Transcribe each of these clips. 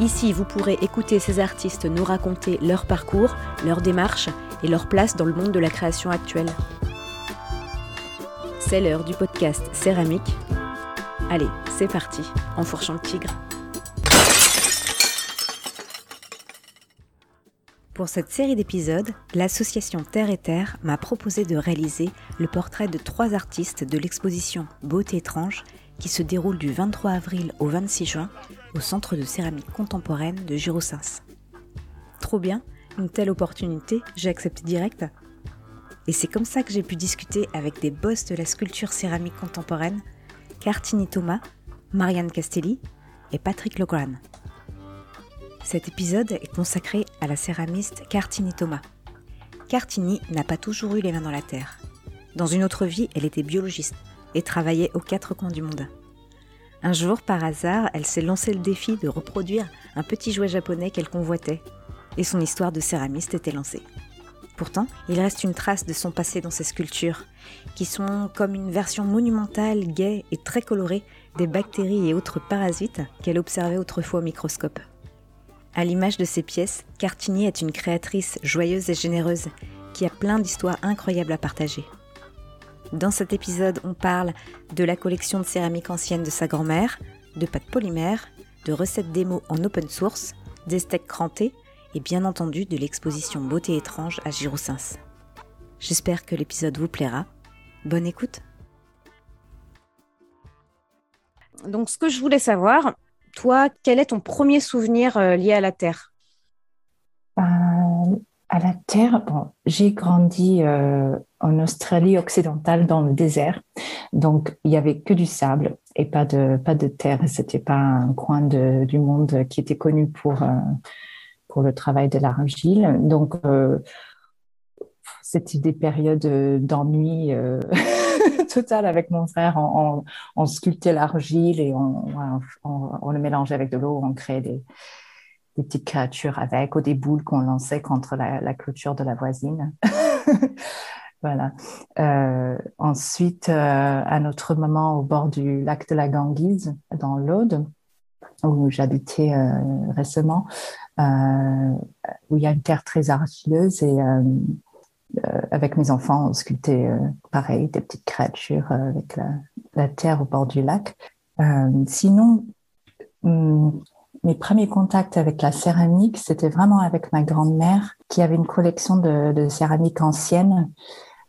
Ici, vous pourrez écouter ces artistes nous raconter leur parcours, leur démarche et leur place dans le monde de la création actuelle. C'est l'heure du podcast Céramique. Allez, c'est parti, en fourchant le tigre. Pour cette série d'épisodes, l'association Terre et Terre m'a proposé de réaliser le portrait de trois artistes de l'exposition Beauté étrange qui se déroule du 23 avril au 26 juin au Centre de céramique contemporaine de Girosins. Trop bien, une telle opportunité, j'ai accepté direct. Et c'est comme ça que j'ai pu discuter avec des boss de la sculpture céramique contemporaine, Cartini Thomas, Marianne Castelli et Patrick Logran. Cet épisode est consacré à la céramiste Cartini Thomas. Cartini n'a pas toujours eu les mains dans la terre. Dans une autre vie, elle était biologiste et travaillait aux quatre coins du monde. Un jour, par hasard, elle s'est lancé le défi de reproduire un petit jouet japonais qu'elle convoitait, et son histoire de céramiste était lancée. Pourtant, il reste une trace de son passé dans ses sculptures, qui sont comme une version monumentale, gaie et très colorée des bactéries et autres parasites qu'elle observait autrefois au microscope. À l'image de ses pièces, Cartini est une créatrice joyeuse et généreuse, qui a plein d'histoires incroyables à partager. Dans cet épisode, on parle de la collection de céramique ancienne de sa grand-mère, de pâtes polymères, de recettes démo en open source, des steaks crantés et bien entendu de l'exposition Beauté étrange à Girosins. J'espère que l'épisode vous plaira. Bonne écoute. Donc ce que je voulais savoir, toi, quel est ton premier souvenir euh, lié à la Terre? Euh, À la Terre, bon, j'ai grandi euh, en Australie occidentale dans le désert. Donc, il y avait que du sable et pas de, pas de terre. C'était pas un coin du monde qui était connu pour, euh, pour le travail de l'argile. Donc, euh, c'était des périodes d'ennui euh, total avec mon frère. On, on, sculptait l'argile et on, le mélangeait avec de l'eau. On créait des, des petites créatures avec ou des boules qu'on lançait contre la clôture de la voisine. Voilà. Euh, ensuite, euh, un autre moment au bord du lac de la Ganguise, dans l'Aude, où j'habitais euh, récemment, euh, où il y a une terre très argileuse et euh, euh, avec mes enfants, on sculptait pareil, des petites créatures avec la, terre au bord du lac. sinon, hum, mes premiers contacts avec la céramique, c'était vraiment avec ma grand-mère qui avait une collection de, de céramique ancienne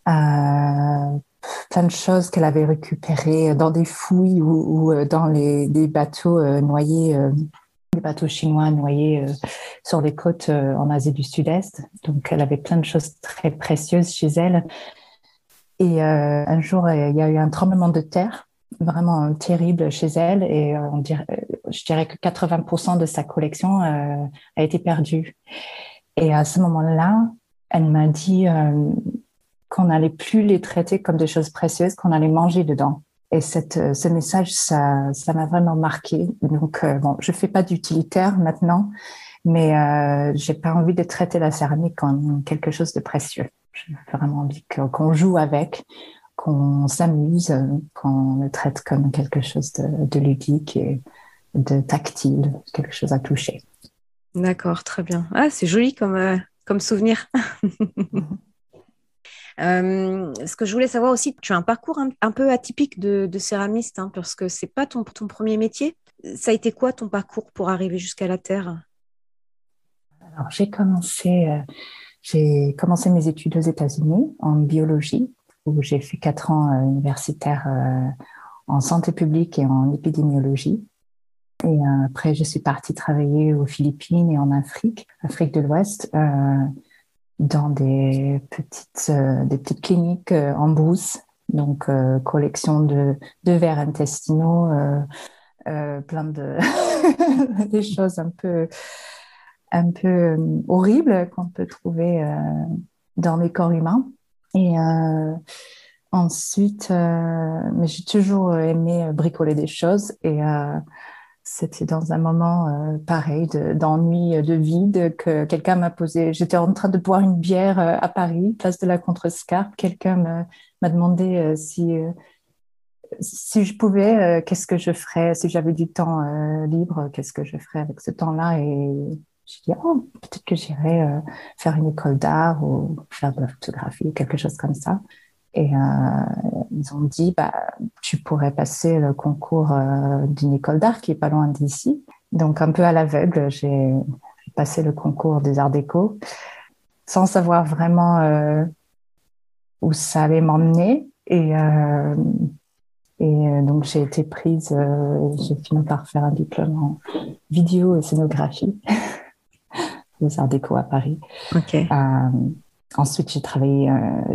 plein de choses qu'elle avait récupérées dans des fouilles ou, euh, dans les, des bateaux euh, noyés, euh, des bateaux chinois noyés sur les côtes en Asie du Sud-Est. Donc, elle avait plein de choses très précieuses chez elle. Et un jour, il y a eu un tremblement de terre vraiment terrible chez elle et on dirait, je dirais que 80% de sa collection a été perdue. Et à ce moment-là, elle m'a dit qu'on n'allait plus les traiter comme des choses précieuses, qu'on allait manger dedans. Et cette, euh, ce message, ça, ça m'a vraiment marqué. Donc, euh, bon, je fais pas d'utilitaire maintenant, mais euh, j'ai pas envie de traiter la céramique comme quelque chose de précieux. J'ai vraiment envie qu'on joue avec, qu'on s'amuse, qu'on le traite comme quelque chose de, de ludique et de tactile, quelque chose à toucher. D'accord, très bien. Ah, c'est joli comme, euh, comme souvenir. Euh, ce que je voulais savoir aussi, tu as un parcours un, peu atypique de, céramiste, hein, parce que c'est pas ton, premier métier. Ça a été quoi ton parcours pour arriver jusqu'à la Terre? Alors, j'ai commencé, euh, j'ai commencé mes études aux États-Unis en biologie, où j'ai fait quatre ans euh, universitaires en santé publique et en épidémiologie. Et après, je suis partie travailler aux Philippines et en Afrique, Afrique de l'Ouest. Dans des petites, euh, des petites cliniques euh, en brousse, donc euh, collection de, de vers intestinaux, plein de des choses un peu un peu horribles qu'on peut trouver dans les corps humains. Et ensuite, mais j'ai toujours aimé bricoler des choses et c'était dans un moment euh, pareil d'ennui, de, vide, que quelqu'un m'a posé. J'étais en train de boire une bière euh, à Paris, place de la Contrescarpe. Quelqu'un m'a demandé euh, si, si je pouvais, qu'est-ce que je ferais, si j'avais du temps libre, qu'est-ce que je ferais avec ce temps-là? Et j'ai dit, oh, peut-être que j'irais faire une école d'art ou faire de la photographie quelque chose comme ça. Et euh, ils ont dit, bah, tu pourrais passer le concours euh, d'une école d'art qui est pas loin d'ici. Donc un peu à l'aveugle, j'ai passé le concours des arts déco sans savoir vraiment euh, où ça allait m'emmener. Et, et donc j'ai été prise, j'ai fini par faire un diplôme en vidéo et scénographie aux arts déco à Paris. Okay. Ensuite, j'ai travaillé, euh,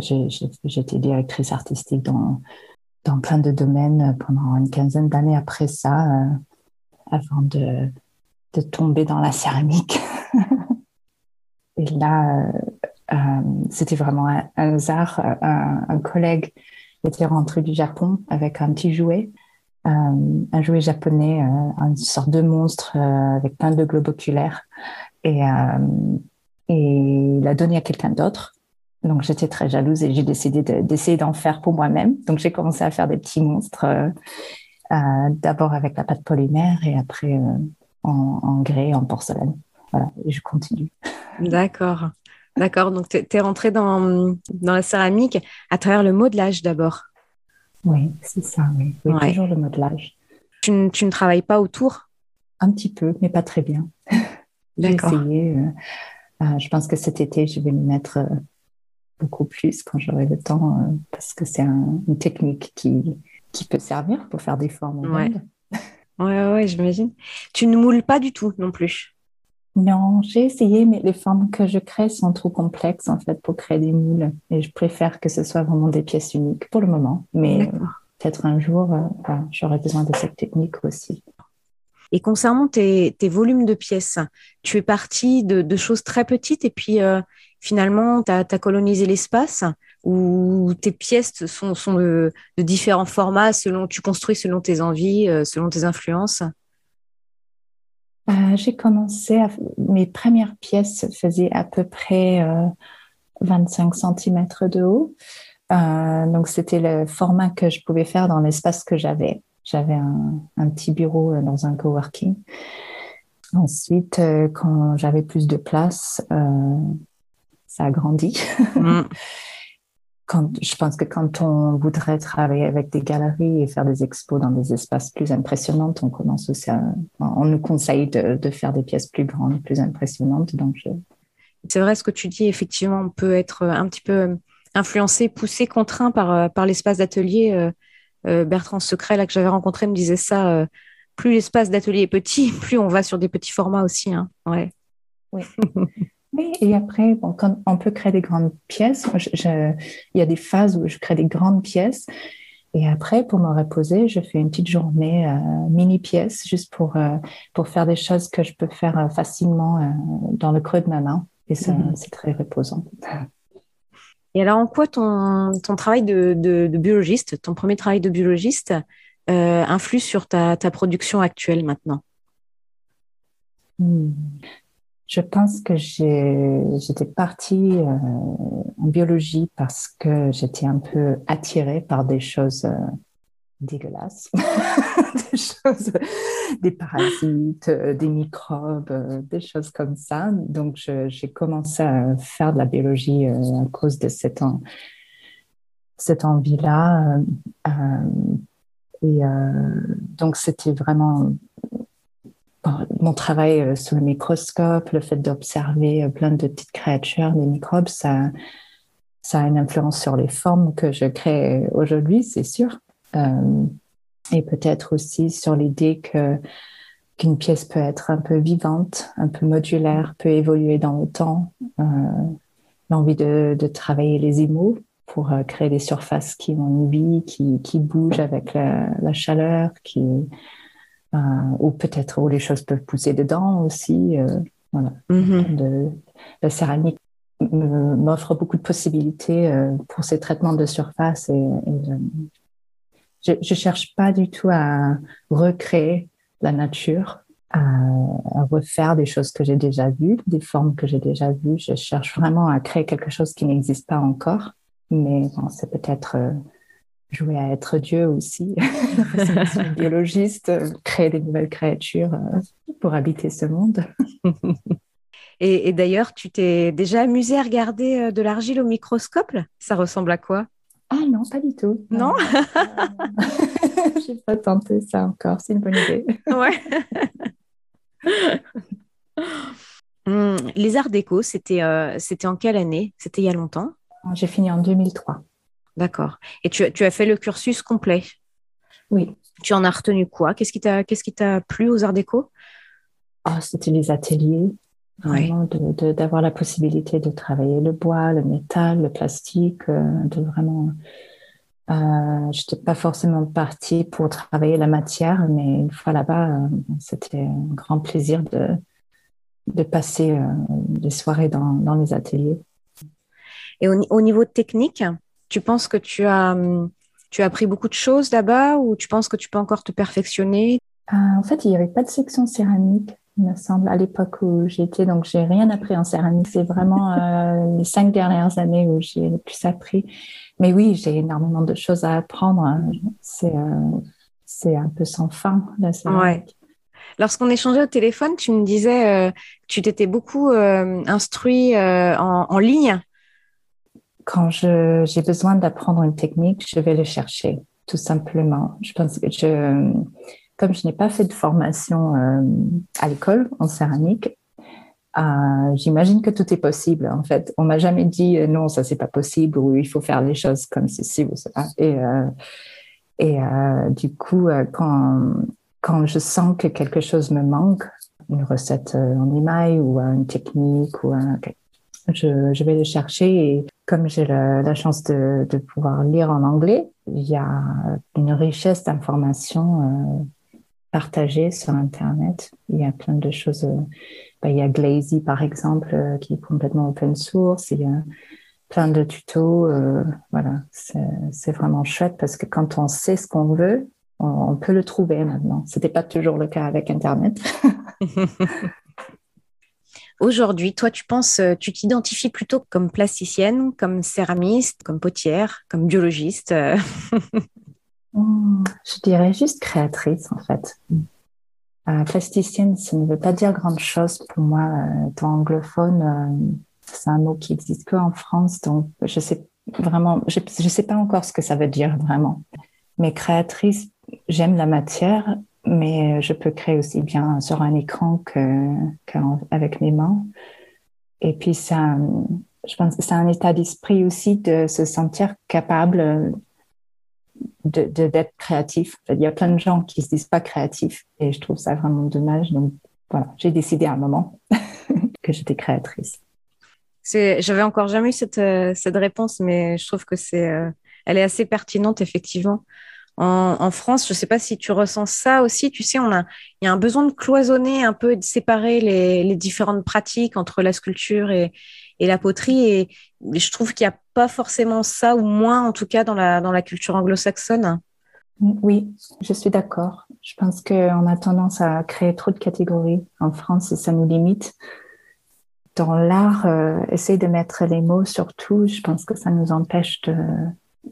été directrice artistique dans, dans plein de domaines pendant une quinzaine d'années après ça, euh, avant de, de tomber dans la céramique. Et là, euh, c'était vraiment un, hasard. Un, un, collègue était rentré du Japon avec un petit jouet, un jouet japonais, une sorte de monstre avec plein de globes oculaires. Et et l'a donné à quelqu'un d'autre. Donc j'étais très jalouse et j'ai décidé d'essayer d'en faire pour moi-même. Donc j'ai commencé à faire des petits monstres, euh, euh, d'abord avec la pâte polymère et après euh, en, en grès, en porcelaine. Voilà, et je continue. D'accord. D'accord, donc tu es, rentrée dans, dans la céramique à travers le modelage d'abord. Oui, c'est ça, oui. oui Toujours le modelage. Tu, tu, ne travailles pas autour? Un petit peu, mais pas très bien. J'ai essayé. Euh, je pense que cet été, je vais me mettre euh, beaucoup plus quand j'aurai le temps, euh, parce que c'est un, une technique qui, qui peut servir pour faire des formes. Ouais. ouais, ouais, j'imagine. Tu ne moules pas du tout non plus? Non, j'ai essayé, mais les formes que je crée sont trop complexes en fait pour créer des moules. Et je préfère que ce soit vraiment des pièces uniques pour le moment. Mais peut-être un jour, j'aurai besoin de cette technique aussi. Et concernant tes, volumes de pièces, tu es parti de, choses très petites et puis euh, finalement, tu as, colonisé l'espace où tes pièces sont, de, différents formats selon tu construis selon tes envies, euh, selon tes influences? Euh, J'ai commencé, mes premières pièces faisaient à peu près 25 cm de haut. donc, c'était le format que je pouvais faire dans l'espace que j'avais. J'avais un, petit bureau euh, dans un coworking. Ensuite, euh, quand j'avais plus de place, euh, ça a grandi. Mm. Quand, je pense que quand on voudrait travailler avec des galeries et faire des expos dans des espaces plus impressionnants, on commence aussi à, on nous conseille de, faire des pièces plus grandes, plus impressionnantes. Donc, c'est vrai ce que tu dis. Effectivement, on peut être un petit peu influencé, poussé, contraint par, par l'espace d'atelier Bertrand Secret, là, que j'avais rencontré, me disait ça. Euh, plus l'espace d'atelier est petit, plus on va sur des petits formats aussi. Hein. Ouais. Oui. et après, bon, quand on peut créer des grandes pièces, il y a des phases où je crée des grandes pièces. Et après, pour me reposer, je fais une petite journée euh, mini pièce, juste pour, pour faire des choses que je peux faire facilement dans le creux de ma main. Et ça, mm-hmm. c'est très reposant. Et alors, en quoi ton, travail de, biologiste, ton premier travail de biologiste, euh, influe sur ta, production actuelle maintenant? Hmm. Je pense que j'étais partie euh, en biologie parce que j'étais un peu attirée par des choses euh, dégueulasses, des choses, des parasites, euh, des microbes, euh, des choses comme ça. Donc, j'ai commencé à faire de la biologie euh, à cause de cette, cette envie-là. et donc, c'était vraiment mon travail sous le microscope, le fait d'observer plein de petites créatures, des microbes, ça, ça a une influence sur les formes que je crée aujourd'hui, c'est sûr. Euh, et peut-être aussi sur l'idée que qu'une pièce peut être un peu vivante, un peu modulaire, peut évoluer dans le temps. Euh, l'envie de, de, travailler les émaux pour euh, créer des surfaces qui ont une vie, qui, qui bougent avec la, la chaleur, qui, euh, ou peut-être où les choses peuvent pousser dedans aussi. Voilà. Mhm. De, la céramique m'offre beaucoup de possibilités pour ces traitements de surface et, je ne cherche pas du tout à recréer la nature, à, refaire des choses que j'ai déjà vues, des formes que j'ai déjà vues. Je cherche vraiment à créer quelque chose qui n'existe pas encore. Mais c'est peut-être euh, jouer à être Dieu aussi, biologiste, créer des nouvelles créatures euh, pour habiter ce monde. et, et d'ailleurs, tu t'es déjà amusé à regarder euh, de l'argile au microscope Ça ressemble à quoi? Ah non, pas du tout. Non, J'ai pas tenté ça encore. C'est une bonne idée. ouais. Hum, les arts déco, c'était euh, c'était en quelle année? C'était il y a longtemps? J'ai fini en 2003. D'accord. Et tu, tu, as fait le cursus complet? Oui. Tu en as retenu quoi? Qu'est-ce qui t'a qu'est-ce qui t'a plu aux arts déco? Oh, C'était les ateliers. Vraiment d'avoir la possibilité de travailler le bois, le métal, le plastique, euh, de vraiment. Euh, je n'étais pas forcément partie pour travailler la matière, mais une fois là-bas, euh, c'était un grand plaisir de, de passer des soirées dans, dans, les ateliers. Et au, au, niveau technique, tu penses que tu as, tu as appris beaucoup de choses là-bas ou tu penses que tu peux encore te perfectionner? En fait, il n'y avait pas de section céramique il me semble, à l'époque où j'étais. Donc, j'ai rien appris en céramique. C'est vraiment euh, les cinq dernières années où j'ai le plus appris. Mais oui, j'ai énormément de choses à apprendre. Hein. C'est euh, c'est un peu sans fin, la céramique. Lorsqu'on échangeait au téléphone, tu me disais euh, que tu t'étais beaucoup instruit en, en, ligne. Quand j'ai besoin d'apprendre une technique, je vais le chercher, tout simplement. Je pense que je comme je n'ai pas fait de formation euh, à l'école en céramique, euh, j'imagine que tout est possible. En fait, on m'a jamais dit euh, non, ça c'est pas possible ou il faut faire les choses comme ceci ou cela. Et du coup, quand quand je sens que quelque chose me manque, une recette en émail ou une technique ou un, je, je, vais le chercher et comme j'ai la, la, chance de, de, pouvoir lire en anglais, il y a une richesse d'informations partager sur Internet. Il y a plein de choses. Euh, bah, il y a Glazy, par exemple, euh, qui est complètement open source. Il y a plein de tutos. Euh, voilà, c'est vraiment chouette parce que quand on sait ce qu'on veut, on, peut le trouver maintenant. C'était pas toujours le cas avec Internet. Aujourd'hui, toi, tu penses, tu t'identifies plutôt comme plasticienne, comme céramiste, comme potière, comme biologiste Je dirais juste créatrice, en fait. Euh, plasticienne, ça ne veut pas dire grand chose pour moi. Euh, étant anglophone, euh, c'est un mot qui existe que en France, donc je sais vraiment, je, je sais pas encore ce que ça veut dire vraiment. Mais créatrice, j'aime la matière, mais je peux créer aussi bien sur un écran qu'avec mes mains. Et puis ça, je pense, c'est un état d'esprit aussi de se sentir capable d'être créatif. Il y a plein de gens qui se disent pas créatifs et je trouve ça vraiment dommage. Donc voilà, j'ai décidé à un moment que j'étais créatrice. J'avais encore jamais eu cette, euh, cette réponse, mais je trouve que c'est, euh, elle est assez pertinente effectivement. En, France, je ne sais pas si tu ressens ça aussi. Tu sais, on a, il y a un besoin de cloisonner un peu, de séparer les, les différentes pratiques entre la sculpture et, et la poterie. Et je trouve qu'il n'y a pas forcément ça, ou moins en tout cas dans la, dans la culture anglo-saxonne. Oui, je suis d'accord. Je pense qu'on a tendance à créer trop de catégories en France et ça nous limite. Dans l'art, euh, essayer de mettre les mots sur tout, je pense que ça nous empêche de,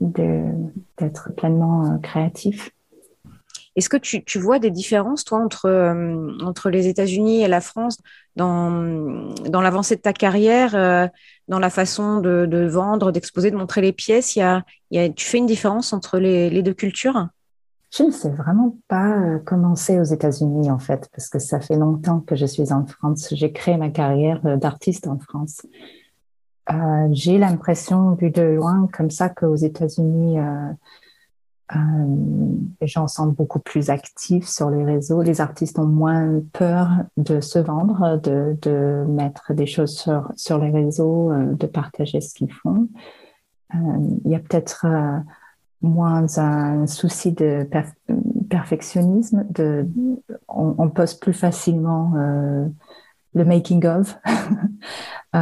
d'être pleinement euh, créatif. Est-ce que tu, vois des différences, toi, entre, euh, entre les États-Unis et la France dans, dans l'avancée de ta carrière, euh, dans la façon de, vendre, d'exposer, de montrer les pièces? Y a, y a, Tu fais une différence entre les, les deux cultures? Je ne sais vraiment pas euh, comment c'est aux États-Unis, en fait, parce que ça fait longtemps que je suis en France. J'ai créé ma carrière d'artiste en France. J'ai l'impression, vu de loin, comme ça, qu'aux États-Unis, les gens sont beaucoup plus actifs sur les réseaux. Les artistes ont moins peur de se vendre, de, mettre des choses sur, les réseaux, euh, de partager ce qu'ils font. Euh, il y a peut-être euh, moins un souci de perfectionnisme. On, on, pose plus facilement le making of.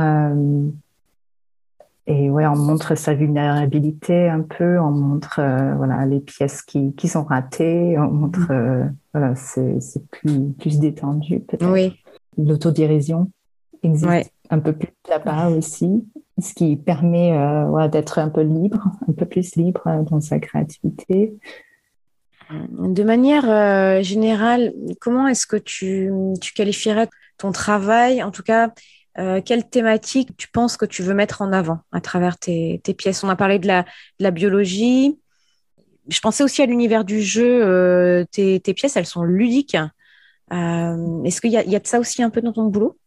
et ouais, on montre sa vulnérabilité un peu, on montre voilà les pièces qui, qui, sont ratées, on montre mm. voilà c'est plus plus détendu peut-être. Oui. L'autodérision existe un peu plus là-bas aussi, ce qui permet euh, d'être un peu libre, un peu plus libre euh, dans sa créativité. De manière euh, générale, comment est-ce que tu, tu, qualifierais ton travail? En tout cas, quelle thématique tu penses que tu veux mettre en avant à travers tes, pièces? On a parlé de la, biologie. Je pensais aussi à l'univers du jeu. Tes, tes, pièces, elles sont ludiques. est-ce qu'il y, a de ça aussi un peu dans ton boulot?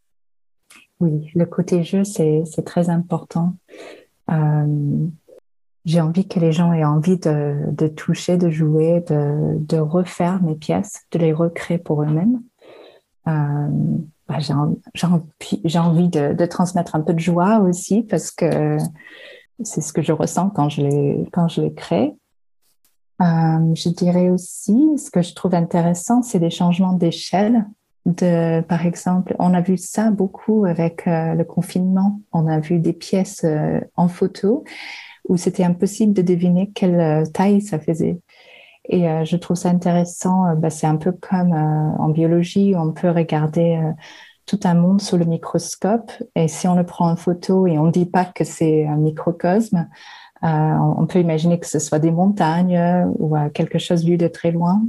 Oui, le côté jeu, c'est très important. Euh, j'ai envie que les gens aient envie de, toucher, de jouer, de, refaire mes pièces, de les recréer pour eux-mêmes. Bah, j'ai envie, de, transmettre un peu de joie aussi parce que c'est ce que je ressens quand je les, quand je les crée. Euh, je dirais aussi, ce que je trouve intéressant, c'est des changements d'échelle de, par exemple, on a vu ça beaucoup avec euh, le confinement. On a vu des pièces euh, en photo où c'était impossible de deviner quelle taille ça faisait. Et je trouve ça intéressant. Bah, c'est un peu comme en biologie, on peut regarder tout un monde sous le microscope. Et si on le prend en photo et on ne dit pas que c'est un microcosme, on peut imaginer que ce soit des montagnes ou quelque chose vu de très loin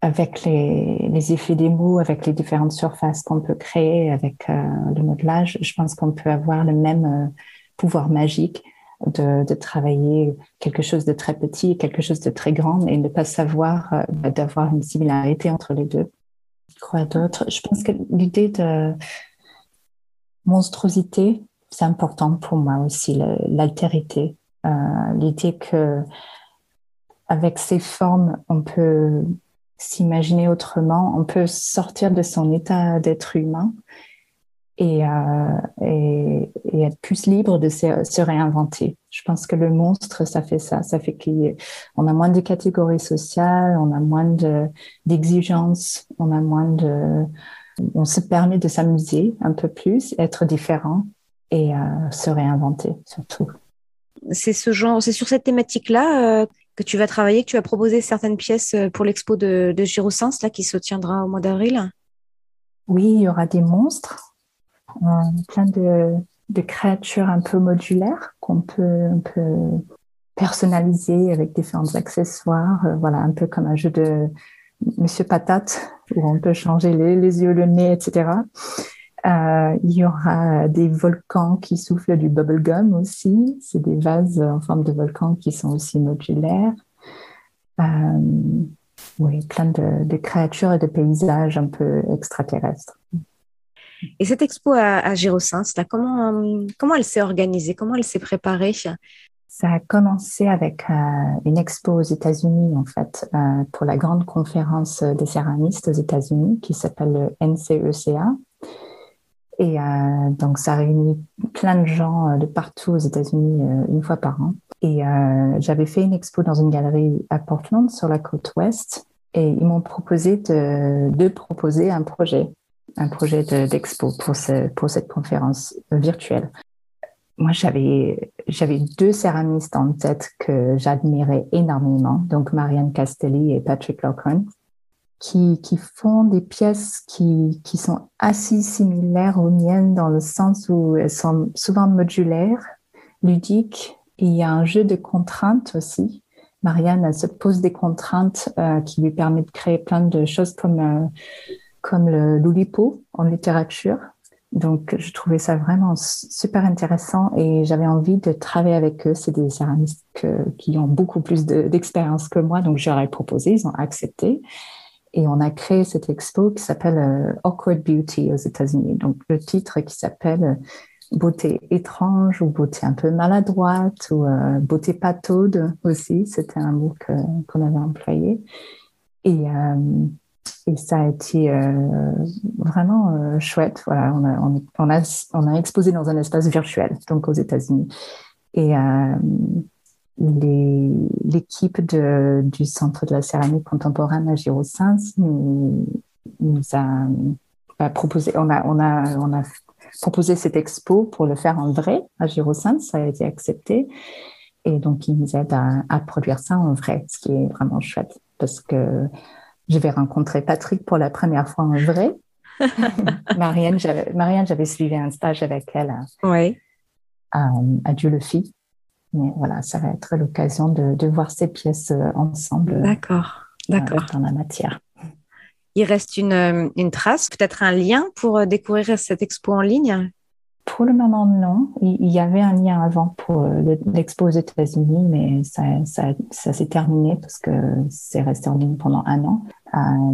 avec les, effets des mots, avec les différentes surfaces qu'on peut créer, avec euh, le modelage, je pense qu'on peut avoir le même euh, pouvoir magique de, travailler quelque chose de très petit et quelque chose de très grand et ne pas savoir euh, bah, d'avoir une similarité entre les deux. Quoi d'autre Je pense que l'idée de monstruosité, c'est important pour moi aussi, l'altérité. l'idée que avec ces formes, on peut s'imaginer autrement, on peut sortir de son état d'être humain et, euh, et, être plus libre de se, réinventer. Je pense que le monstre, ça fait ça. Ça fait qu'on a moins de catégories sociales, on a moins d'exigences, on a moins de... On se permet de s'amuser un peu plus, être différent et euh, se réinventer surtout. C'est ce genre, c'est sur cette thématique-là euh, que tu vas travailler, que tu vas proposer certaines pièces euh, pour l'expo de, de Girosens, là, qui se tiendra au mois d'avril? Oui, il y aura des monstres, euh, plein de, de, créatures un peu modulaires qu'on peut, peut, personnaliser avec différents accessoires, euh, voilà, un peu comme un jeu de Monsieur Patate, où on peut changer les, les yeux, le nez, etc. Euh, il y aura des volcans qui soufflent du bubblegum aussi. C'est des vases en forme de volcans qui sont aussi modulaires. Euh, oui, plein de, créatures et de paysages un peu extraterrestres. Et cette expo à, à là, comment, comment elle s'est organisée? Comment elle s'est préparée? Ça a commencé avec euh, une expo aux États-Unis, en fait, pour la grande conférence des céramistes aux États-Unis qui s'appelle le NCECA. Et euh, donc, ça réunit plein de gens euh, de partout aux États-Unis euh, une fois par an. Et euh, j'avais fait une expo dans une galerie à Portland, sur la côte ouest, et ils m'ont proposé de, proposer un projet, un projet d'expo pour, ce, pour cette conférence virtuelle. Moi, j'avais deux céramistes en tête que j'admirais énormément, donc Marianne Castelli et Patrick Loughran qui, font des pièces qui, qui sont assez similaires aux miennes dans le sens où elles sont souvent modulaires, ludiques. Et il y a un jeu de contraintes aussi. Marianne, elle se pose des contraintes euh, qui lui permettent de créer plein de choses comme, euh, comme le loulipo en littérature. Donc, je trouvais ça vraiment super intéressant et j'avais envie de travailler avec eux. C'est des céramistes qui ont beaucoup plus d'expérience que moi, donc j'aurais proposé, ils ont accepté. Et on a créé cette expo qui s'appelle euh, Awkward Beauty aux États-Unis. Donc le titre qui s'appelle euh, Beauté étrange ou beauté un peu maladroite ou euh, beauté pataude aussi, c'était un mot qu'on avait employé. Et, et ça a été vraiment chouette. Voilà, on a, on, a, exposé dans un espace virtuel, donc aux États-Unis. Et l'équipe du Centre de la céramique contemporaine à Girosins nous, nous, a proposé, on a, on a, on a proposé cette expo pour le faire en vrai à Girosins, ça a été accepté. Et donc, ils nous aident à, produire ça en vrai, ce qui est vraiment chouette parce que je vais rencontrer Patrick pour la première fois en vrai. Marianne, j'avais suivi un stage avec elle à, à Dieu le. Mais voilà, ça va être l'occasion de, de, voir ces pièces euh, ensemble. D'accord, d'accord. dans la matière. Il reste une, euh, une trace, peut-être un lien pour euh, découvrir cette expo en ligne? Pour le moment, non. Il y avait un lien avant pour euh, l'expo aux États-Unis, mais ça, ça, ça s'est terminé parce que c'est resté en ligne pendant un an.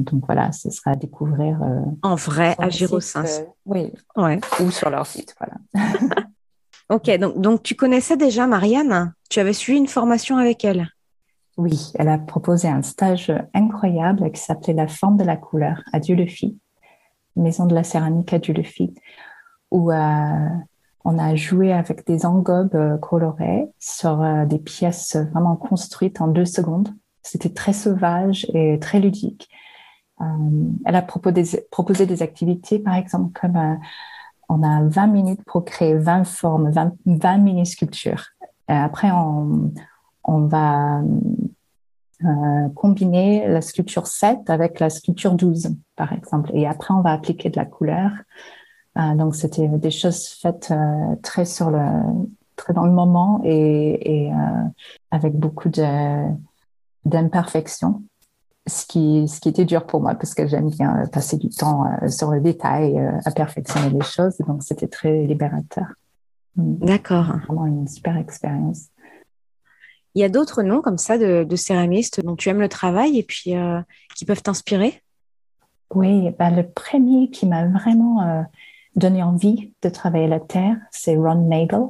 donc voilà, ce sera à découvrir. en vrai, à Girosins. oui. Ouais. Ou sur leur site, voilà. ok, donc, donc tu connaissais déjà Marianne? Tu avais suivi une formation avec elle? Oui, elle a proposé un stage incroyable qui s'appelait La forme de la couleur à Dieu-le-Fit, Maison de la céramique à Dieu-le-Fit, où euh, on a joué avec des engobes euh, colorées sur euh, des pièces vraiment construites en deux secondes. C'était très sauvage et très ludique. elle a proposé, des activités, par exemple, comme on a 20 minutes pour créer 20 formes, 20, 20 mini-sculptures. Après, on, va combiner la sculpture 7 avec la sculpture 12, par exemple. Et après, on va appliquer de la couleur. Euh, donc, c'était des choses faites euh, très sur le, très dans le moment et, et avec beaucoup de, d'imperfection. Ce qui, ce qui était dur pour moi parce que j'aime bien passer du temps sur le détail, à perfectionner les choses. Donc, c'était très libérateur. D'accord. Vraiment une super expérience. Il y a d'autres noms comme ça de, céramistes dont tu aimes le travail et puis euh, qui peuvent t'inspirer? Oui, bah, le premier qui m'a vraiment euh, donné envie de travailler la terre, c'est Ron Nagel.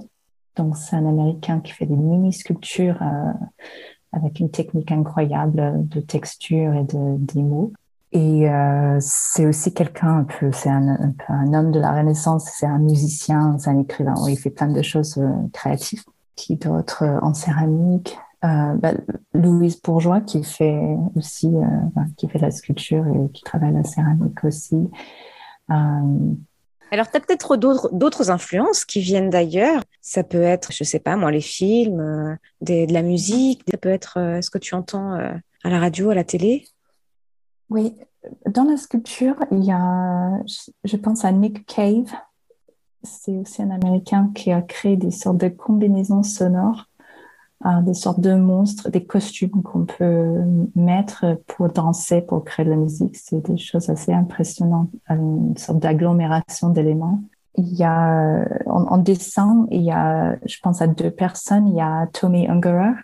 Donc, c'est un Américain qui fait des mini-sculptures euh, avec une technique incroyable de texture et de, mots. Et c'est aussi quelqu'un un peu, c'est un, un, homme de la Renaissance, c'est un musicien, c'est un écrivain. il fait plein de choses créatives qui d'autres euh, en céramique. Euh, bah, Louise Bourgeois qui fait aussi euh, qui fait la sculpture et qui travaille la céramique aussi. Alors, tu as peut-être d'autres influences qui viennent d'ailleurs. Ça peut être, je sais pas moi, les films, de la musique. Ça peut être ce que tu entends à la radio, à la télé. Oui, dans la sculpture, il y a, je pense à Nick Cave, c'est aussi un Américain qui a créé des sortes de combinaisons sonores, euh, des sortes de monstres, des costumes qu'on peut mettre pour danser, pour créer de la musique. C'est des choses assez impressionnantes, une sorte d'agglomération d'éléments. Il y a, en, dessin, il y a, je pense à deux personnes. Il y a Tommy Ungerer,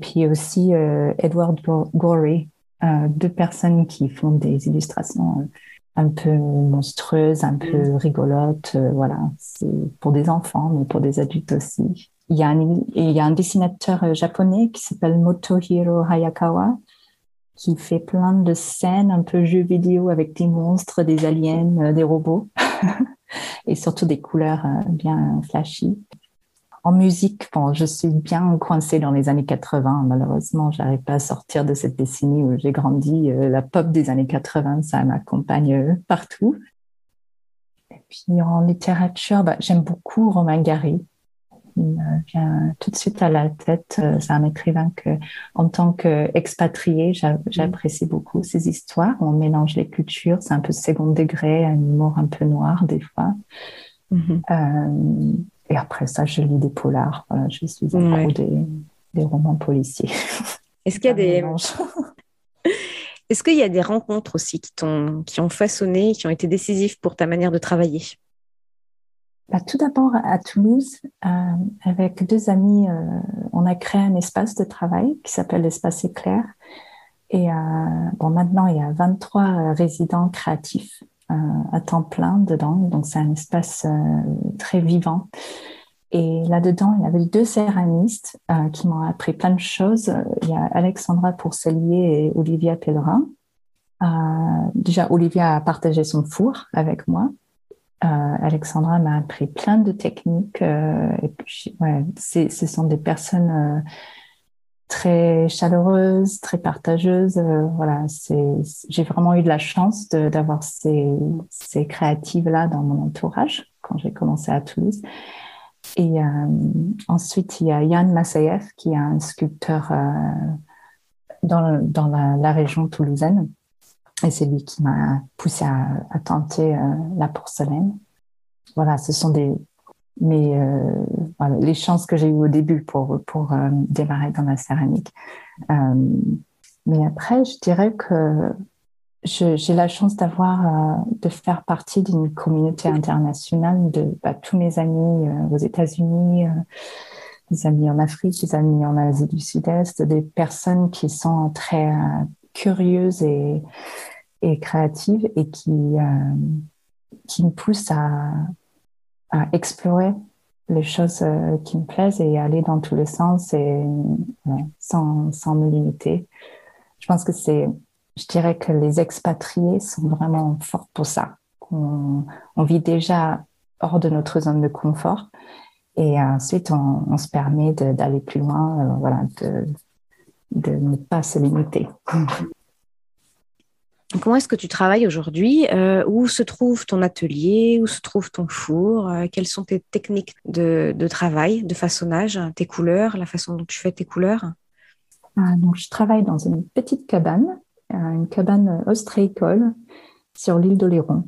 puis aussi euh, Edward Gorey, euh, deux personnes qui font des illustrations un peu monstrueuse, un peu mm. rigolote. Euh, voilà, c'est pour des enfants, mais pour des adultes aussi. Il y a un, il y a un dessinateur euh, japonais qui s'appelle Motohiro Hayakawa, qui fait plein de scènes un peu jeux vidéo avec des monstres, des aliens, euh, des robots, et surtout des couleurs bien flashy en musique, bon, je suis bien coincée dans les années 80. Malheureusement, j'arrive pas à sortir de cette décennie où j'ai grandi. Euh, la pop des années 80, ça m'accompagne euh, partout. Et puis en littérature, bah, j'aime beaucoup Romain Gary. Il me vient tout de suite à la tête. Euh, c'est un écrivain que, en tant qu'expatrié, j'apprécie beaucoup ses histoires. On mélange les cultures. C'est un peu second degré, un humour un peu noir des fois. Mm-hmm. Et après ça, je lis des polars. je suis un des, des, romans policiers. Est-ce qu'il y a des Est-ce qu'il y a des rencontres aussi qui t'ont qui ont façonné, qui ont été décisives pour ta manière de travailler? Bah, Tout d'abord à Toulouse, euh, avec deux amis, euh, on a créé un espace de travail qui s'appelle l'espace éclair. Et euh, bon, maintenant, il y a 23 résidents créatifs à temps plein dedans. Donc, c'est un espace très vivant. Et là-dedans, il y avait deux céramistes qui m'ont appris plein de choses. Il y a Alexandra Pourcelier et Olivia Pellerin. Déjà, Olivia a partagé son four avec moi. Euh, Alexandra m'a appris plein de techniques. et puis, ouais, ce sont des personnes très chaleureuse, très partageuse. voilà, j'ai vraiment eu de la chance d'avoir ces, ces créatives-là dans mon entourage quand j'ai commencé à Toulouse. Et ensuite, il y a Yann Massayev, qui est un sculpteur dans, dans la, région toulousaine. Et c'est lui qui m'a poussé à, tenter euh, la porcelaine. Voilà, ce sont des, mais euh, les chances que j'ai eues au début pour, pour euh, démarrer dans la céramique. mais après, je dirais que j'ai la chance d'avoir, de faire partie d'une communauté internationale de bah, tous mes amis aux États-Unis, des amis en Afrique, des amis en Asie du Sud-Est, des personnes qui sont très euh, curieuses et, créatives et qui, euh, me poussent à, explorer les choses euh, qui me plaisent et aller dans tous les sens et sans, sans me limiter. Je pense que c'est, je dirais que les expatriés sont vraiment forts pour ça. On, vit déjà hors de notre zone de confort et ensuite, on, se permet d'aller plus loin, euh, voilà, de, de, ne pas se limiter. Comment est-ce que tu travailles aujourd'hui euh, Où se trouve ton atelier Où se trouve ton four euh, Quelles sont tes techniques de, de, travail, de façonnage, tes couleurs, la façon dont tu fais tes couleurs? Ah, donc, Je travaille dans une petite cabane, une cabane ostréicole sur l'île d'Oléron.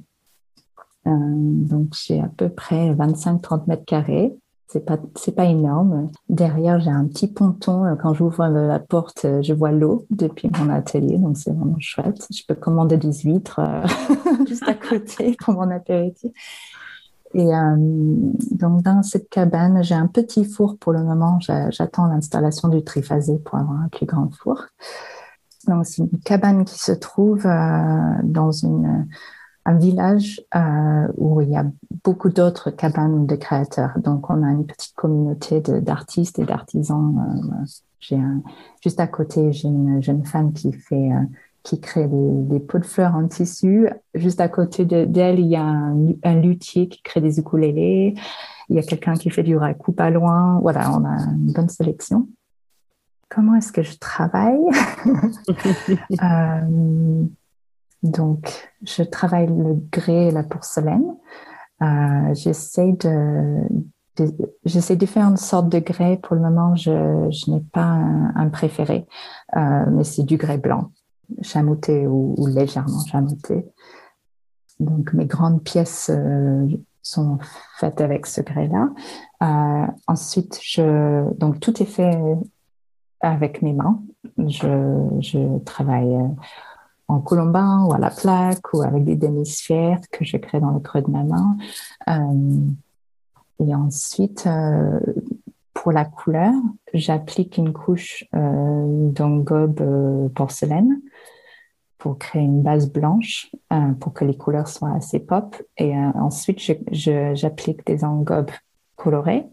donc, j'ai à peu près 25-30 mètres carrés. C'est pas, c'est pas énorme. Derrière, j'ai un petit ponton. Quand j'ouvre la porte, je vois l'eau depuis mon atelier, donc c'est vraiment chouette. Je peux commander des huîtres euh, juste à côté pour mon apéritif. Et euh, donc, dans cette cabane, j'ai un petit four pour le moment. J'attends l'installation du triphasé pour avoir un plus grand four. Donc, c'est une cabane qui se trouve euh, dans une un village euh, où il y a beaucoup d'autres cabanes de créateurs. Donc, on a une petite communauté d'artistes et d'artisans. Euh, j'ai juste à côté, j'ai une jeune femme qui fait, euh, qui crée des, pots de fleurs en tissu. Juste à côté d'elle, il y a un, luthier qui crée des ukulélés. Il y a quelqu'un qui fait du raku pas loin. Voilà, on a une bonne sélection. Comment est-ce que je travaille? Donc, je travaille le grès et la porcelaine. Euh, j'essaie de, j'essaie différentes sortes de grès. Pour le moment, je, je n'ai pas un, préféré, euh, mais c'est du grès blanc, chamoté ou, légèrement chamoté. Donc, mes grandes pièces euh, sont faites avec ce grès-là. Ensuite, je, donc tout est fait avec mes mains. Je, je travaille en colombin ou à la plaque ou avec des demi-sphères que je crée dans le creux de ma main. Euh, et ensuite, euh, pour la couleur, j'applique une couche euh, d'engobe porcelaine pour créer une base blanche pour que les couleurs soient assez pop. Et ensuite, j'applique des engobes colorés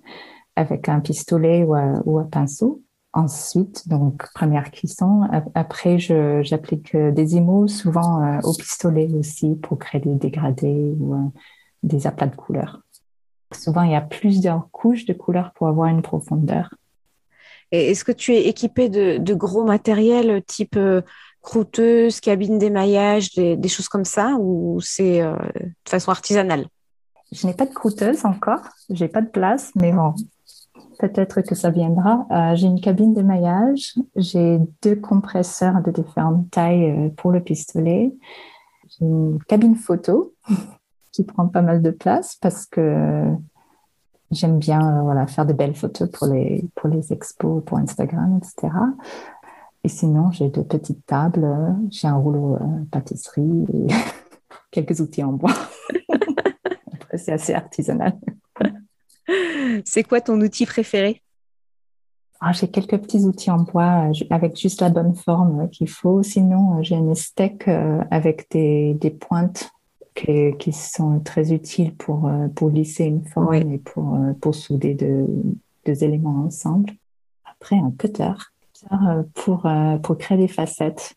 avec un pistolet ou ou un pinceau Ensuite, donc première cuisson. Après, j'applique euh, des émaux, souvent euh, au pistolet aussi, pour créer des dégradés ou euh, des aplats de couleurs. Souvent, il y a plusieurs couches de couleurs pour avoir une profondeur. Est-ce que tu es équipé de, gros matériel type croûteuse, cabine d'émaillage, des, des, choses comme ça, ou c'est de façon artisanale? Je n'ai pas de croûteuse encore, j'ai pas de place, mais bon, Peut-être que ça viendra. Euh, j'ai une cabine de maillage. J'ai deux compresseurs de différentes tailles euh, pour le pistolet. J'ai une cabine photo qui prend pas mal de place parce que j'aime bien euh, voilà, faire de belles photos pour les, pour les expos, pour Instagram, etc. Et sinon, j'ai deux petites tables. J'ai un rouleau pâtisserie et quelques outils en bois. Après, c'est assez artisanal. C'est quoi ton outil préféré? Ah, J'ai quelques petits outils en bois euh, avec juste la bonne forme euh, qu'il faut. Sinon, euh, j'ai une steak avec des, des pointes qui, sont très utiles pour, pour lisser une forme et pour, pour souder deux, deux, éléments ensemble. Après, un cutter pour, pour créer des facettes.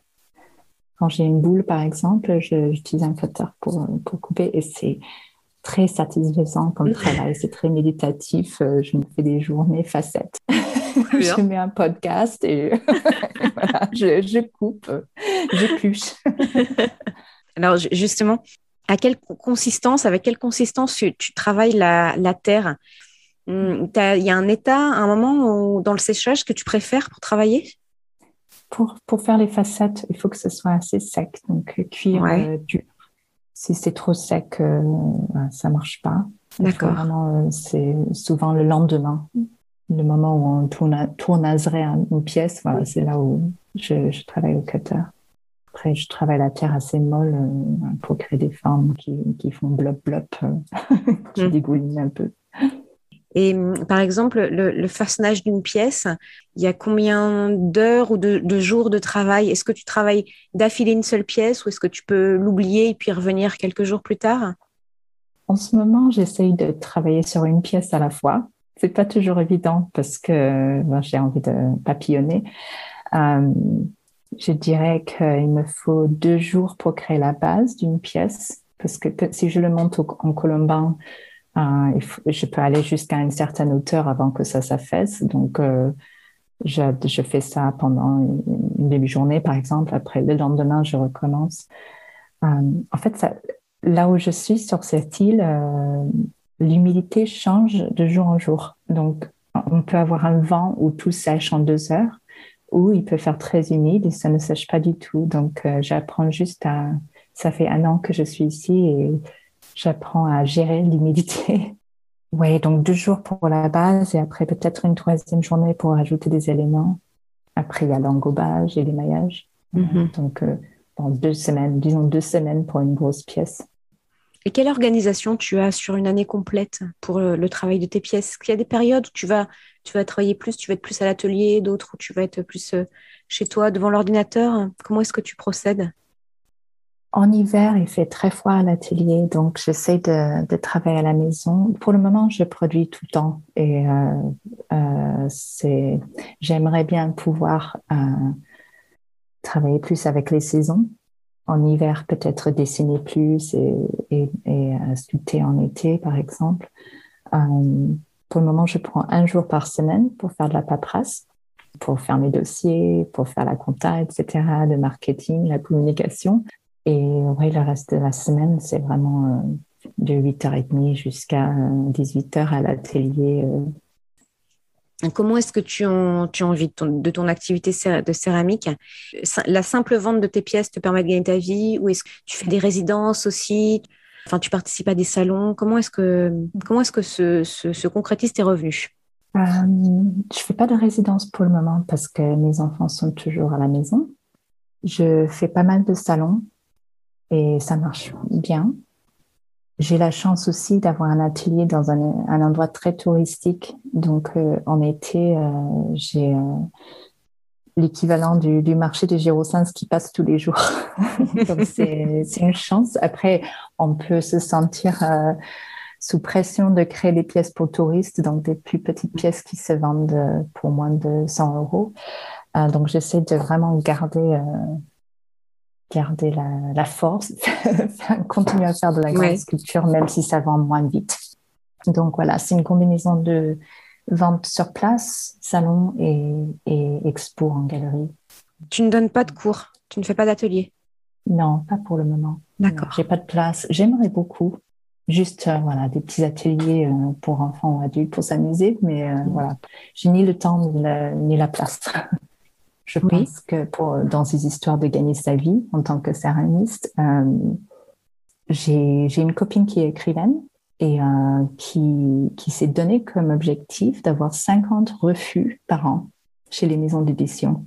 Quand j'ai une boule, par exemple, j'utilise un cutter pour, pour couper et c'est très satisfaisant comme travail. C'est très méditatif. Euh, je me fais des journées facettes. je mets un podcast et, voilà, je, je coupe, j'épluche. Alors justement, à quelle consistance, avec quelle consistance tu, travailles la, terre? Hmm, Il y a un état, un moment dans le séchage que tu préfères pour travailler? Pour, pour faire les facettes, il faut que ce soit assez sec, donc euh, cuire euh, dur. Si c'est trop sec, euh, ça marche pas. D'accord. c'est souvent le lendemain, le moment où on tourne, tournaserait une pièce. Voilà, c'est là où je, je travaille au cutter. Après, je travaille la terre assez molle euh, pour créer des formes qui, qui font blop blop, euh, qui mm. dégoulinent un peu. Et mm, par exemple, le, façonnage d'une pièce, il y a combien d'heures ou de, jours de travail? Est-ce que tu travailles d'affilée une seule pièce ou est-ce que tu peux l'oublier et puis revenir quelques jours plus tard? En ce moment, j'essaye de travailler sur une pièce à la fois. C'est pas toujours évident parce que ben, j'ai envie de papillonner. Euh, je dirais qu'il me faut deux jours pour créer la base d'une pièce, parce que si je le monte en colombin, je peux aller jusqu'à une certaine hauteur avant que ça s'affaisse. Donc, euh, je, fais ça pendant une demi-journée, par exemple. Après, le lendemain, je recommence. Euh, en fait, là où je suis sur cette île, euh, l'humidité change de jour en jour. Donc, on peut avoir un vent où tout sèche en deux heures ou il peut faire très humide et ça ne sèche pas du tout. Donc, j'apprends juste à... Ça fait un an que je suis ici et j'apprends à gérer l'humidité. Oui, donc deux jours pour la base et après peut-être une troisième journée pour ajouter des éléments. Après, il y a l'engobage et l'émaillage. Mm-hmm. Donc, euh, dans deux semaines, disons deux semaines pour une grosse pièce. Et quelle organisation tu as sur une année complète pour euh, le travail de tes pièces? Est-ce qu'il y a des périodes où tu vas, tu vas travailler plus, tu vas être plus à l'atelier, d'autres où tu vas être plus euh, chez toi devant l'ordinateur? Comment est-ce que tu procèdes? En hiver, il fait très froid à l'atelier, donc j'essaie de, travailler à la maison. Pour le moment, je produis tout le temps et euh, c'est, j'aimerais bien pouvoir travailler plus avec les saisons en hiver peut-être dessiner plus et, et, euh, sculpter en été, par exemple. Euh, pour le moment, je prends un jour par semaine pour faire de la paperasse, pour faire mes dossiers, pour faire la compta, etc., le marketing, la communication. Et oui, le reste de la semaine, c'est vraiment euh, de 8h30 jusqu'à 18h à l'atelier Comment est-ce que tu en, tu en vis de ton, activité de céramique? La simple vente de tes pièces te permet de gagner ta vie Ou est-ce que tu fais des résidences aussi? Enfin, tu participes à des salons. Comment est-ce que, comment est-ce que se, se, concrétise tes revenus euh, Je fais pas de résidence pour le moment parce que mes enfants sont toujours à la maison. Je fais pas mal de salons et ça marche bien. J'ai la chance aussi d'avoir un atelier dans un, endroit très touristique. Donc, euh, en été, euh, j'ai euh, l'équivalent du, marché des gyrosins qui passe tous les jours. Donc, c'est une chance. Après, on peut se sentir sous pression de créer des pièces pour touristes, donc des plus petites pièces qui se vendent pour moins de 100 euros. donc, j'essaie de vraiment garder garder la, la force, continuer à faire de la grande sculpture, même si ça vend moins vite. Donc voilà, c'est une combinaison de vente sur place, salon et, et expo en galerie. Tu ne donnes pas de cours, tu ne fais pas d'atelier? Non, pas pour le moment. D'accord. J'ai pas de place. J'aimerais beaucoup. Juste euh, voilà des petits ateliers euh, pour enfants ou adultes pour s'amuser, mais euh, voilà, j'ai ni le temps ni la place. Je pense que pour, dans ces histoires de gagner sa vie en tant que céramiste, euh, j'ai une copine qui est écrivaine et euh, qui, qui s'est donné comme objectif d'avoir 50 refus par an chez les maisons d'édition.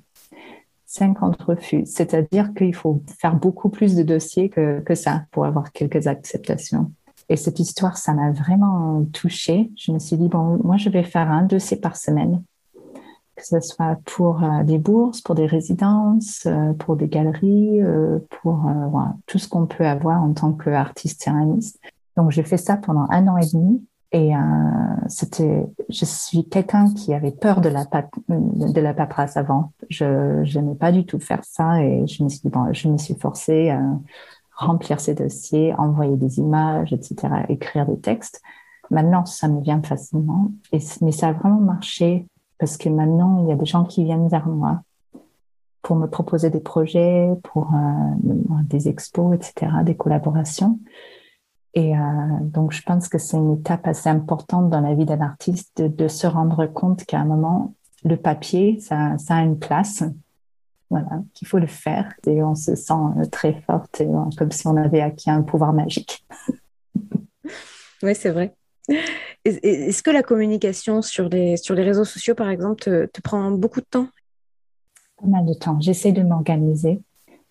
50 refus, c'est-à-dire qu'il faut faire beaucoup plus de dossiers que, que ça pour avoir quelques acceptations. Et cette histoire, ça m'a vraiment touchée. Je me suis dit, bon, moi, je vais faire un dossier par semaine que ce soit pour euh, des bourses, pour des résidences, euh, pour des galeries, euh, pour tout ce qu'on peut avoir en tant qu'artiste céramiste. Donc j'ai fait ça pendant un an et demi et c'était, je suis quelqu'un qui avait peur de la la paperasse avant. Je n'aimais pas du tout faire ça et je me suis bon, je me suis forcée à remplir ces dossiers, envoyer des images, etc., écrire des textes. Maintenant, ça me vient facilement. Mais ça a vraiment marché parce que maintenant, il y a des gens qui viennent vers moi pour me proposer des projets, pour des expos, etc., des collaborations. Et donc, je pense que c'est une étape assez importante dans la vie d'un artiste de, se rendre compte qu'à un moment, le papier, ça, a une place voilà, qu'il faut le faire et on se sent euh, très forte, euh, comme si on avait acquis un pouvoir magique. oui, c'est vrai. Est-ce que la communication sur les, sur les réseaux sociaux, par exemple, te, te prend beaucoup de temps? Pas mal de temps. J'essaie de m'organiser.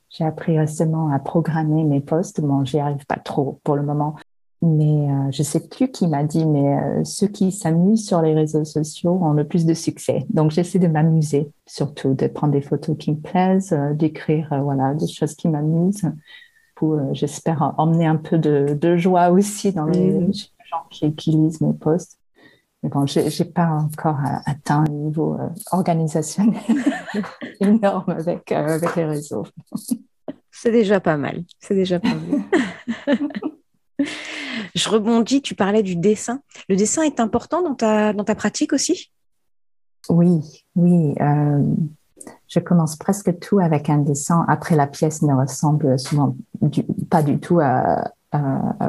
J'ai appris récemment à programmer mes posts. Bon, j'y arrive pas trop pour le moment. Mais euh, je sais plus qui m'a dit, mais euh, ceux qui s'amusent sur les réseaux sociaux ont le plus de succès. Donc j'essaie de m'amuser, surtout de prendre des photos qui me plaisent, euh, d'écrire voilà des choses qui m'amusent. J'espère emmener un peu de, de, joie aussi dans les, mmh. Gens qui, qui, lisent mes posts. Mais bon, j'ai pas encore atteint un niveau organisationnel énorme avec avec les réseaux. C'est déjà pas mal. C'est déjà pas mal. Je rebondis, tu parlais du dessin. Le dessin est important dans ta, dans ta pratique aussi? Oui, oui. Euh, je commence presque tout avec un dessin. Après, la pièce ne ressemble souvent pas du tout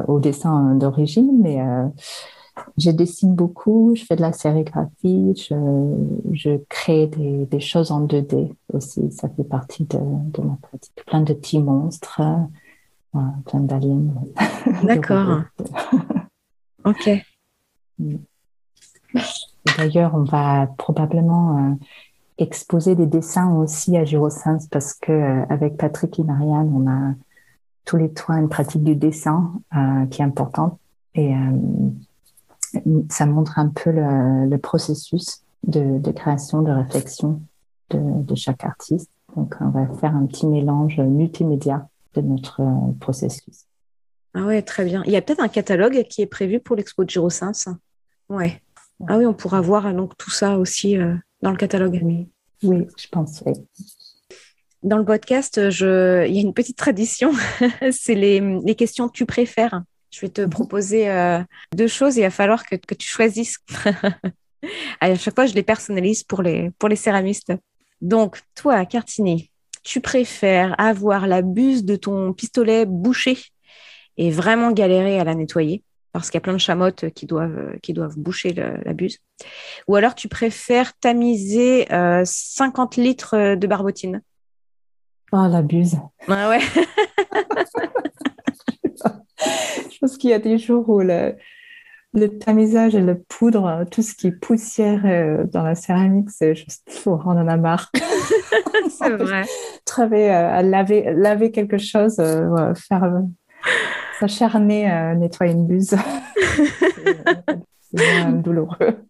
au dessin d'origine, mais euh, je dessine beaucoup, je fais de la sérigraphie, je, crée des, choses en 2D aussi. Ça fait partie de, de ma pratique. Plein de petits monstres plein d'aliens. D'accord. ok. D'ailleurs, on va probablement euh, exposer des dessins aussi à Girosens parce que euh, avec Patrick et Marianne, on a tous les trois une pratique du dessin euh, qui est importante et ça montre un peu le, processus de, création, de réflexion de, de, chaque artiste. Donc, on va faire un petit mélange multimédia de notre euh, processus. Ah ouais, très bien. Il y a peut-être un catalogue qui est prévu pour l'expo de Girosens. Ouais. Ah oui, on pourra voir donc tout ça aussi euh, dans le catalogue. Oui, oui je pense, oui. Dans le podcast, je... il y a une petite tradition, c'est les, les, questions que tu préfères. Je vais te mhm. proposer euh, deux choses et il va falloir que, que tu choisisses. à chaque fois, je les personnalise pour les, pour les céramistes. Donc, toi, Cartini, tu préfères avoir la buse de ton pistolet bouchée et vraiment galérer à la nettoyer parce qu'il y a plein de chamottes qui doivent, qui doivent boucher la buse? Ou alors tu préfères tamiser 50 euh, litres de barbotine? Ah, la buse. Ah ouais. Je pense qu'il y a des jours où le, le tamisage et le poudre, tout ce qui est poussière euh, dans la céramique, c'est juste fou, on en a marre. c'est vrai. Travailler euh, à laver, laver quelque chose, euh, faire s'acharner à nettoyer une buse, c'est douloureux.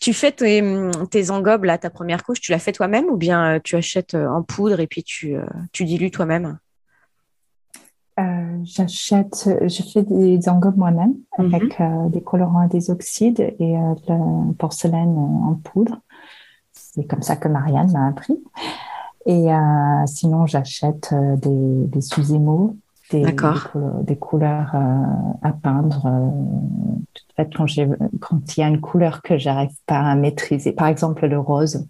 Tu fais tes, tes, engobes, là, ta première couche, tu la fais toi-même ou bien tu achètes en poudre et puis tu, tu dilues toi-même? Euh, j'achète, je fais des engobes moi-même mhm. avec euh, des colorants et des oxydes et euh, de la porcelaine en poudre. C'est comme ça que Marianne m'a appris. Et sinon, j'achète des, des sous-émaux, des, des, couleurs à peindre. En fait, quand, quand il y a une couleur que j'arrive pas à maîtriser, par exemple le rose,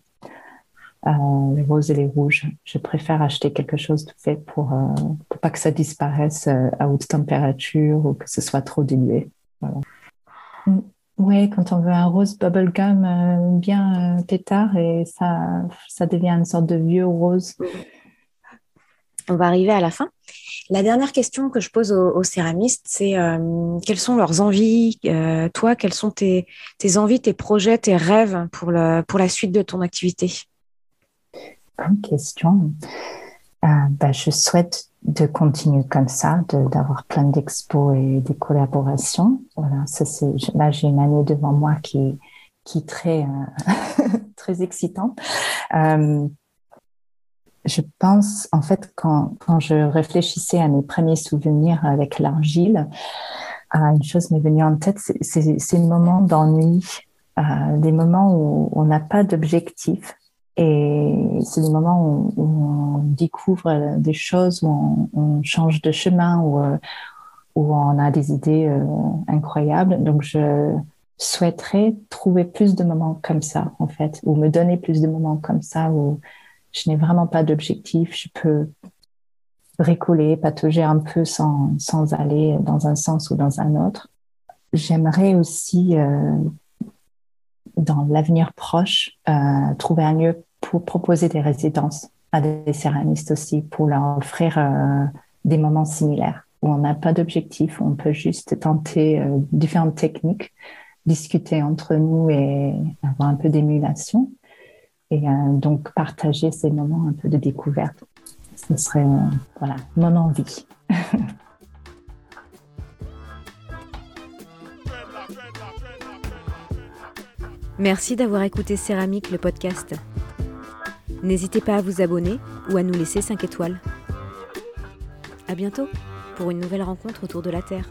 euh, les roses et les rouges. Je préfère acheter quelque chose de fait pour, euh, pour pas que ça disparaisse euh, à haute température ou que ce soit trop dilué. Voilà. Mm. Oui, quand on veut un rose bubblegum euh, bien tétard et ça, ça devient une sorte de vieux rose. On va arriver à la fin. La dernière question que je pose aux, céramistes, c'est quelles sont leurs envies Toi, quelles sont tes, tes, envies, tes projets, tes rêves pour, le, pour la suite de ton activité? Bonne question. Euh, ben, je souhaite de continuer comme ça, d'avoir plein d'expos et des collaborations. Voilà, ça là j'ai une année devant moi qui qui est très euh, très excitante. Euh, je pense en fait quand quand je réfléchissais à mes premiers souvenirs avec l'argile, une chose m'est venue en tête, c'est ces moments d'ennui, des moments où on n'a pas d'objectif et c'est des moments où, on découvre des choses, où on, change de chemin, où, euh, où, on a des idées euh, incroyables. Donc, je, souhaiterais trouver plus de moments comme ça, en fait, ou me donner plus de moments comme ça où je n'ai vraiment pas d'objectif, je peux bricoler, patauger un peu sans, aller dans un sens ou dans un autre. J'aimerais aussi, euh, dans l'avenir proche, euh, trouver un lieu pour proposer des résidences à des céramistes aussi, pour leur offrir euh, des moments similaires, où on n'a pas d'objectif, on peut juste tenter différentes techniques, discuter entre nous et avoir un peu d'émulation, et donc partager ces moments un peu de découverte. Ce serait voilà, mon envie. Merci d'avoir écouté Céramique, le podcast. N'hésitez pas à vous abonner ou à nous laisser 5 étoiles. À bientôt pour une nouvelle rencontre autour de la Terre.